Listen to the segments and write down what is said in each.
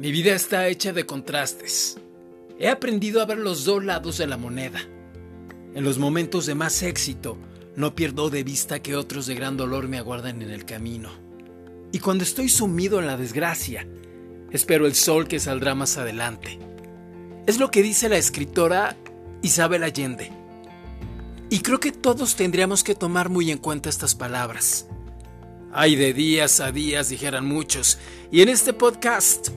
Mi vida está hecha de contrastes. He aprendido a ver los dos lados de la moneda. En los momentos de más éxito, no pierdo de vista que otros de gran dolor me aguardan en el camino. Y cuando estoy sumido en la desgracia, espero el sol que saldrá más adelante. Es lo que dice la escritora Isabel Allende. Y creo que todos tendríamos que tomar muy en cuenta estas palabras. Ay, de días a días, dijeran muchos. Y en este podcast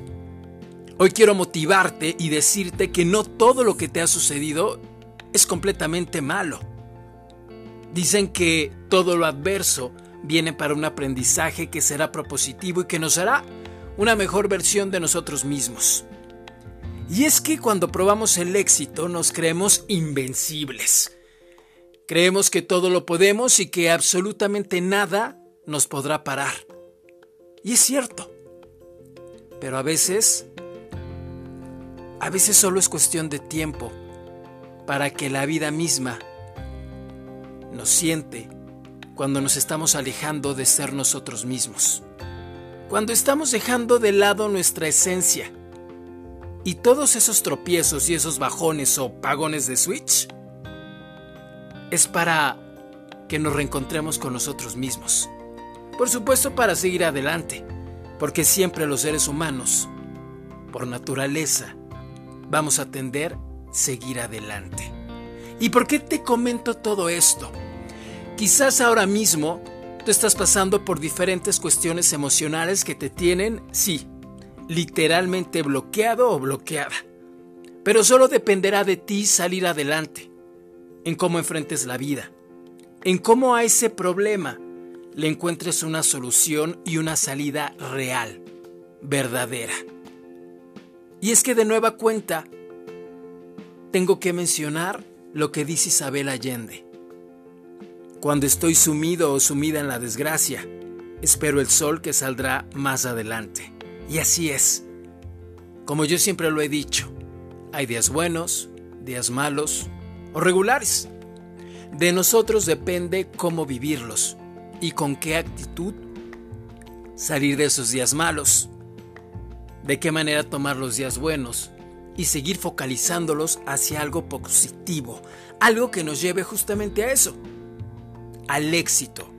Hoy quiero motivarte y decirte que no todo lo que te ha sucedido es completamente malo. Dicen que todo lo adverso viene para un aprendizaje que será propositivo y que nos hará una mejor versión de nosotros mismos. Y es que cuando probamos el éxito nos creemos invencibles. Creemos que todo lo podemos y que absolutamente nada nos podrá parar. Y es cierto. Pero a veces a veces solo es cuestión de tiempo para que la vida misma nos siente cuando nos estamos alejando de ser nosotros mismos. Cuando estamos dejando de lado nuestra esencia. Y todos esos tropiezos y esos bajones o pagones de switch es para que nos reencontremos con nosotros mismos. Por supuesto para seguir adelante, porque siempre los seres humanos, por naturaleza, vamos a tender seguir adelante. ¿Y por qué te comento todo esto? Quizás ahora mismo tú estás pasando por diferentes cuestiones emocionales que te tienen, sí, literalmente bloqueado o bloqueada. Pero solo dependerá de ti salir adelante, en cómo enfrentes la vida, en cómo a ese problema le encuentres una solución y una salida real, verdadera. Y es que de nueva cuenta, tengo que mencionar lo que dice Isabel Allende. Cuando estoy sumido o sumida en la desgracia, espero el sol que saldrá más adelante. Y así es. Como yo siempre lo he dicho, hay días buenos, días malos o regulares. De nosotros depende cómo vivirlos y con qué actitud salir de esos días malos de qué manera tomar los días buenos y seguir focalizándolos hacia algo positivo, algo que nos lleve justamente a eso, al éxito,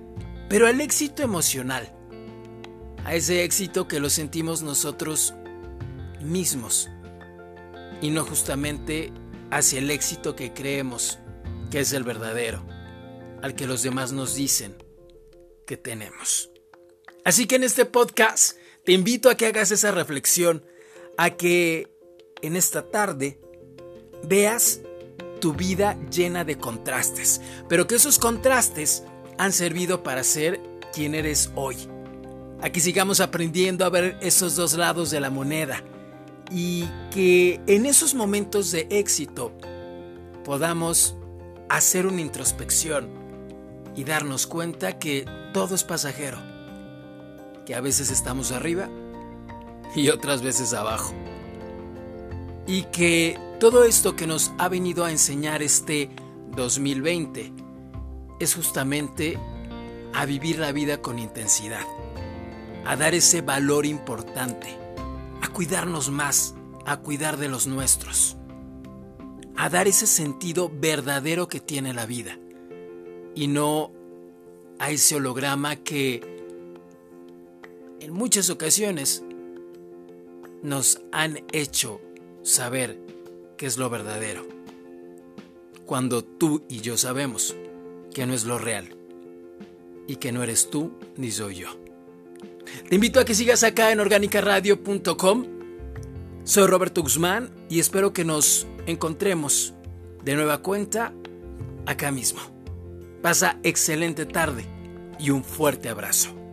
pero al éxito emocional, a ese éxito que lo sentimos nosotros mismos y no justamente hacia el éxito que creemos que es el verdadero, al que los demás nos dicen que tenemos. Así que en este podcast te invito a que hagas esa reflexión, a que en esta tarde veas tu vida llena de contrastes, pero que esos contrastes han servido para ser quien eres hoy. Aquí sigamos aprendiendo a ver esos dos lados de la moneda y que en esos momentos de éxito podamos hacer una introspección y darnos cuenta que todo es pasajero que a veces estamos arriba y otras veces abajo. Y que todo esto que nos ha venido a enseñar este 2020 es justamente a vivir la vida con intensidad, a dar ese valor importante, a cuidarnos más, a cuidar de los nuestros, a dar ese sentido verdadero que tiene la vida y no a ese holograma que en muchas ocasiones nos han hecho saber qué es lo verdadero, cuando tú y yo sabemos que no es lo real y que no eres tú ni soy yo. Te invito a que sigas acá en organicaradio.com. Soy Roberto Guzmán y espero que nos encontremos de nueva cuenta acá mismo. Pasa excelente tarde y un fuerte abrazo.